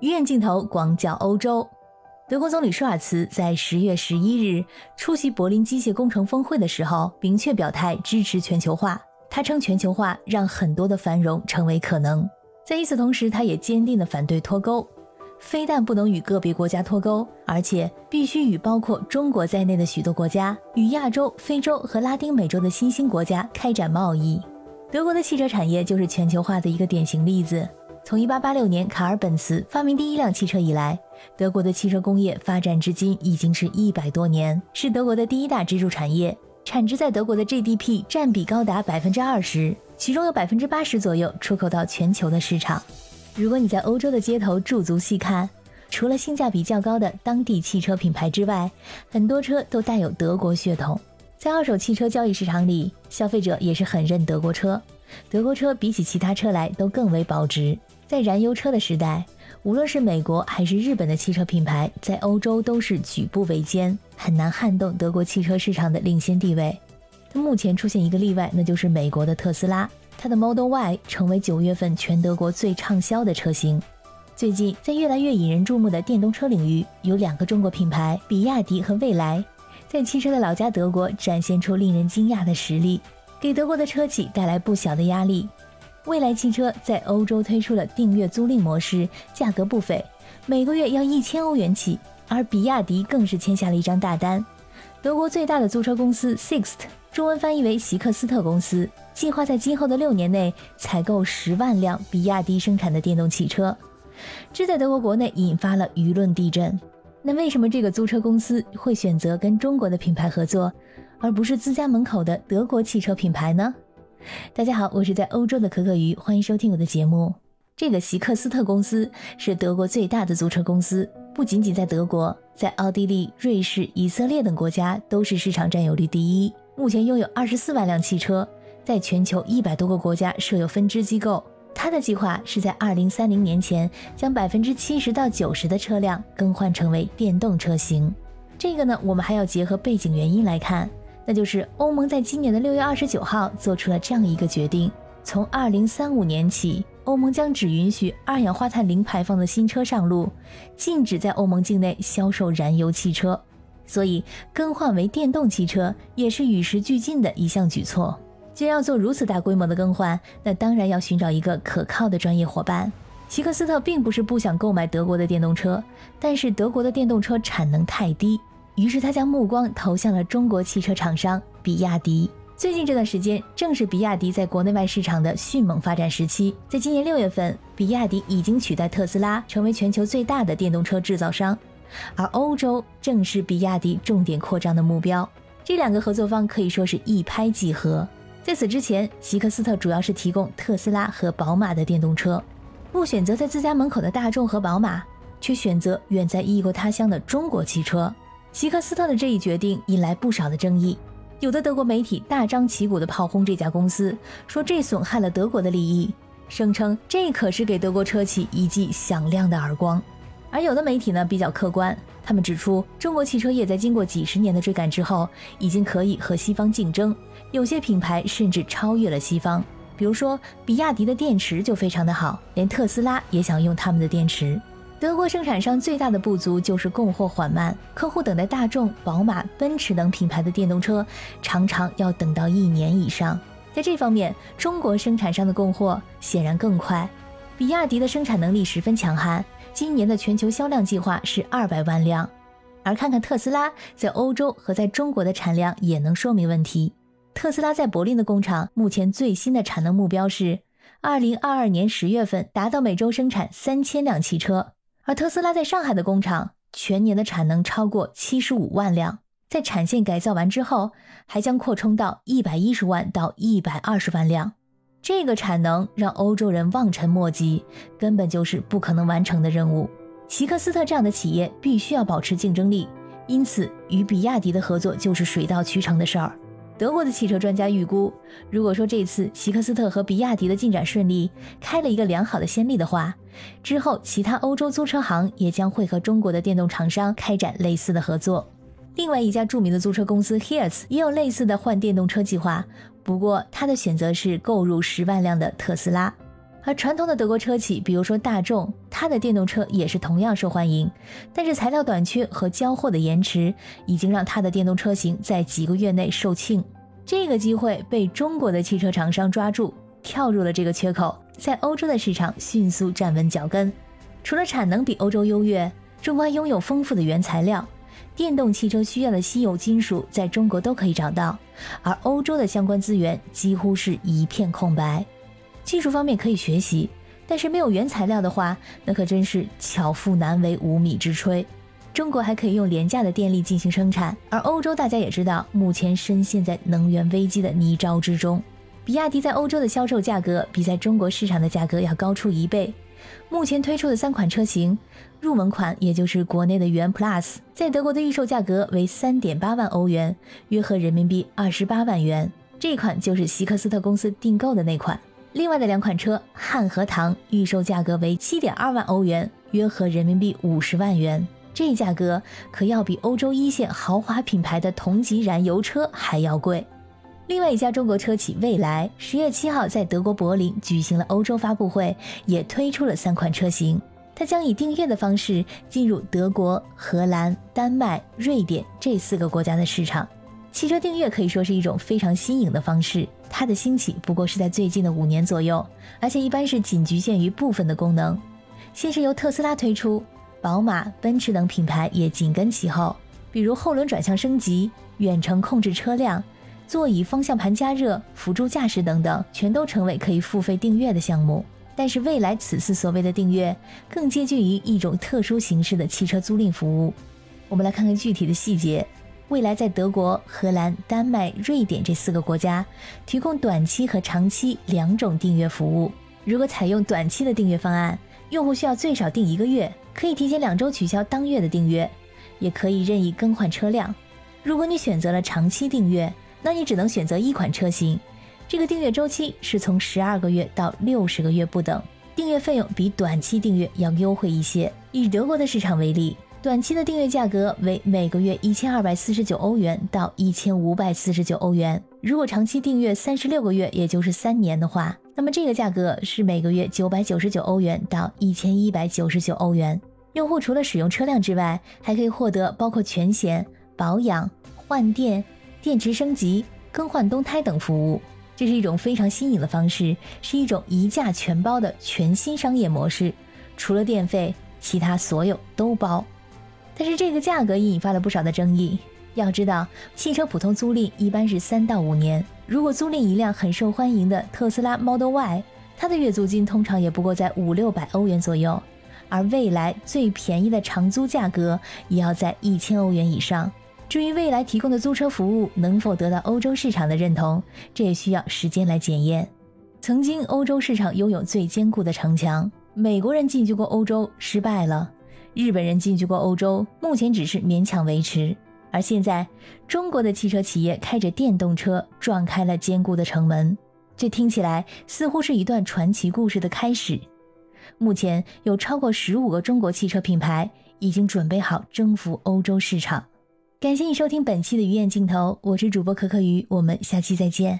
鱼眼镜头广角欧洲。德国总理舒尔茨在十月十一日出席柏林机械工程峰会的时候，明确表态支持全球化。他称，全球化让很多的繁荣成为可能。在与此同时，他也坚定地反对脱钩，非但不能与个别国家脱钩，而且必须与包括中国在内的许多国家，与亚洲、非洲和拉丁美洲的新兴国家开展贸易。德国的汽车产业就是全球化的一个典型例子。从1886年卡尔本茨发明第一辆汽车以来，德国的汽车工业发展至今已经是一百多年，是德国的第一大支柱产业，产值在德国的 GDP 占比高达百分之二十，其中有百分之八十左右出口到全球的市场。如果你在欧洲的街头驻足细看，除了性价比较高的当地汽车品牌之外，很多车都带有德国血统。在二手汽车交易市场里，消费者也是很认德国车，德国车比起其他车来都更为保值。在燃油车的时代，无论是美国还是日本的汽车品牌，在欧洲都是举步维艰，很难撼动德国汽车市场的领先地位。目前出现一个例外，那就是美国的特斯拉，它的 Model Y 成为九月份全德国最畅销的车型。最近，在越来越引人注目的电动车领域，有两个中国品牌，比亚迪和蔚来，在汽车的老家德国展现出令人惊讶的实力，给德国的车企带来不小的压力。蔚来汽车在欧洲推出了订阅租赁模式，价格不菲，每个月要一千欧元起。而比亚迪更是签下了一张大单，德国最大的租车公司 Sixt，中文翻译为席克斯特公司，计划在今后的六年内采购十万辆比亚迪生产的电动汽车，这在德国国内引发了舆论地震。那为什么这个租车公司会选择跟中国的品牌合作，而不是自家门口的德国汽车品牌呢？大家好，我是在欧洲的可可鱼，欢迎收听我的节目。这个席克斯特公司是德国最大的租车公司，不仅仅在德国，在奥地利、瑞士、以色列等国家都是市场占有率第一。目前拥有二十四万辆汽车，在全球一百多个国家设有分支机构。它的计划是在二零三零年前将百分之七十到九十的车辆更换成为电动车型。这个呢，我们还要结合背景原因来看。那就是欧盟在今年的六月二十九号做出了这样一个决定：从二零三五年起，欧盟将只允许二氧化碳零排放的新车上路，禁止在欧盟境内销售燃油汽车。所以，更换为电动汽车也是与时俱进的一项举措。既然要做如此大规模的更换，那当然要寻找一个可靠的专业伙伴。希克斯特并不是不想购买德国的电动车，但是德国的电动车产能太低。于是他将目光投向了中国汽车厂商比亚迪。最近这段时间，正是比亚迪在国内外市场的迅猛发展时期。在今年六月份，比亚迪已经取代特斯拉成为全球最大的电动车制造商，而欧洲正是比亚迪重点扩张的目标。这两个合作方可以说是一拍即合。在此之前，席克斯特主要是提供特斯拉和宝马的电动车，不选择在自家门口的大众和宝马，却选择远在异国他乡的中国汽车。希克斯特的这一决定引来不少的争议，有的德国媒体大张旗鼓地炮轰这家公司，说这损害了德国的利益，声称这可是给德国车企一记响亮的耳光。而有的媒体呢比较客观，他们指出中国汽车业在经过几十年的追赶之后，已经可以和西方竞争，有些品牌甚至超越了西方。比如说比亚迪的电池就非常的好，连特斯拉也想用他们的电池。德国生产商最大的不足就是供货缓慢，客户等待大众、宝马、奔驰等品牌的电动车，常常要等到一年以上。在这方面，中国生产商的供货显然更快。比亚迪的生产能力十分强悍，今年的全球销量计划是二百万辆。而看看特斯拉在欧洲和在中国的产量，也能说明问题。特斯拉在柏林的工厂目前最新的产能目标是，二零二二年十月份达到每周生产三千辆汽车。而特斯拉在上海的工厂全年的产能超过七十五万辆，在产线改造完之后，还将扩充到一百一十万到一百二十万辆。这个产能让欧洲人望尘莫及，根本就是不可能完成的任务。希克斯特这样的企业必须要保持竞争力，因此与比亚迪的合作就是水到渠成的事儿。德国的汽车专家预估，如果说这次希克斯特和比亚迪的进展顺利，开了一个良好的先例的话，之后其他欧洲租车行也将会和中国的电动厂商开展类似的合作。另外一家著名的租车公司 Hertz 也有类似的换电动车计划，不过他的选择是购入十万辆的特斯拉。而传统的德国车企，比如说大众，它的电动车也是同样受欢迎。但是材料短缺和交货的延迟，已经让它的电动车型在几个月内售罄。这个机会被中国的汽车厂商抓住，跳入了这个缺口，在欧洲的市场迅速站稳脚跟。除了产能比欧洲优越，中国拥有丰富的原材料，电动汽车需要的稀有金属在中国都可以找到，而欧洲的相关资源几乎是一片空白。技术方面可以学习，但是没有原材料的话，那可真是巧妇难为无米之炊。中国还可以用廉价的电力进行生产，而欧洲大家也知道，目前深陷在能源危机的泥沼之中。比亚迪在欧洲的销售价格比在中国市场的价格要高出一倍。目前推出的三款车型，入门款也就是国内的元 Plus，在德国的预售价格为三点八万欧元，约合人民币二十八万元。这款就是希克斯特公司订购的那款。另外的两款车，汉和唐预售价格为七点二万欧元，约合人民币五十万元。这价格可要比欧洲一线豪华品牌的同级燃油车还要贵。另外一家中国车企蔚来，十月七号在德国柏林举行了欧洲发布会，也推出了三款车型。它将以订阅的方式进入德国、荷兰、丹麦、瑞典这四个国家的市场。汽车订阅可以说是一种非常新颖的方式。它的兴起不过是在最近的五年左右，而且一般是仅局限于部分的功能。先是由特斯拉推出，宝马、奔驰等品牌也紧跟其后，比如后轮转向升级、远程控制车辆、座椅方向盘加热、辅助驾驶等等，全都成为可以付费订阅的项目。但是未来此次所谓的订阅，更接近于一种特殊形式的汽车租赁服务。我们来看看具体的细节。未来在德国、荷兰、丹麦、瑞典这四个国家提供短期和长期两种订阅服务。如果采用短期的订阅方案，用户需要最少订一个月，可以提前两周取消当月的订阅，也可以任意更换车辆。如果你选择了长期订阅，那你只能选择一款车型，这个订阅周期是从十二个月到六十个月不等，订阅费用比短期订阅要优惠一些。以德国的市场为例。短期的订阅价格为每个月一千二百四十九欧元到一千五百四十九欧元。如果长期订阅三十六个月，也就是三年的话，那么这个价格是每个月九百九十九欧元到一千一百九十九欧元。用户除了使用车辆之外，还可以获得包括全险、保养、换电、电池升级、更换冬胎等服务。这是一种非常新颖的方式，是一种一价全包的全新商业模式。除了电费，其他所有都包。但是这个价格也引发了不少的争议。要知道，汽车普通租赁一般是三到五年。如果租赁一辆很受欢迎的特斯拉 Model Y，它的月租金通常也不过在五六百欧元左右，而未来最便宜的长租价格也要在一千欧元以上。至于未来提供的租车服务能否得到欧洲市场的认同，这也需要时间来检验。曾经，欧洲市场拥有最坚固的城墙，美国人进军过欧洲，失败了。日本人进军过欧洲，目前只是勉强维持。而现在，中国的汽车企业开着电动车撞开了坚固的城门，这听起来似乎是一段传奇故事的开始。目前有超过十五个中国汽车品牌已经准备好征服欧洲市场。感谢你收听本期的鱼眼镜头，我是主播可可鱼，我们下期再见。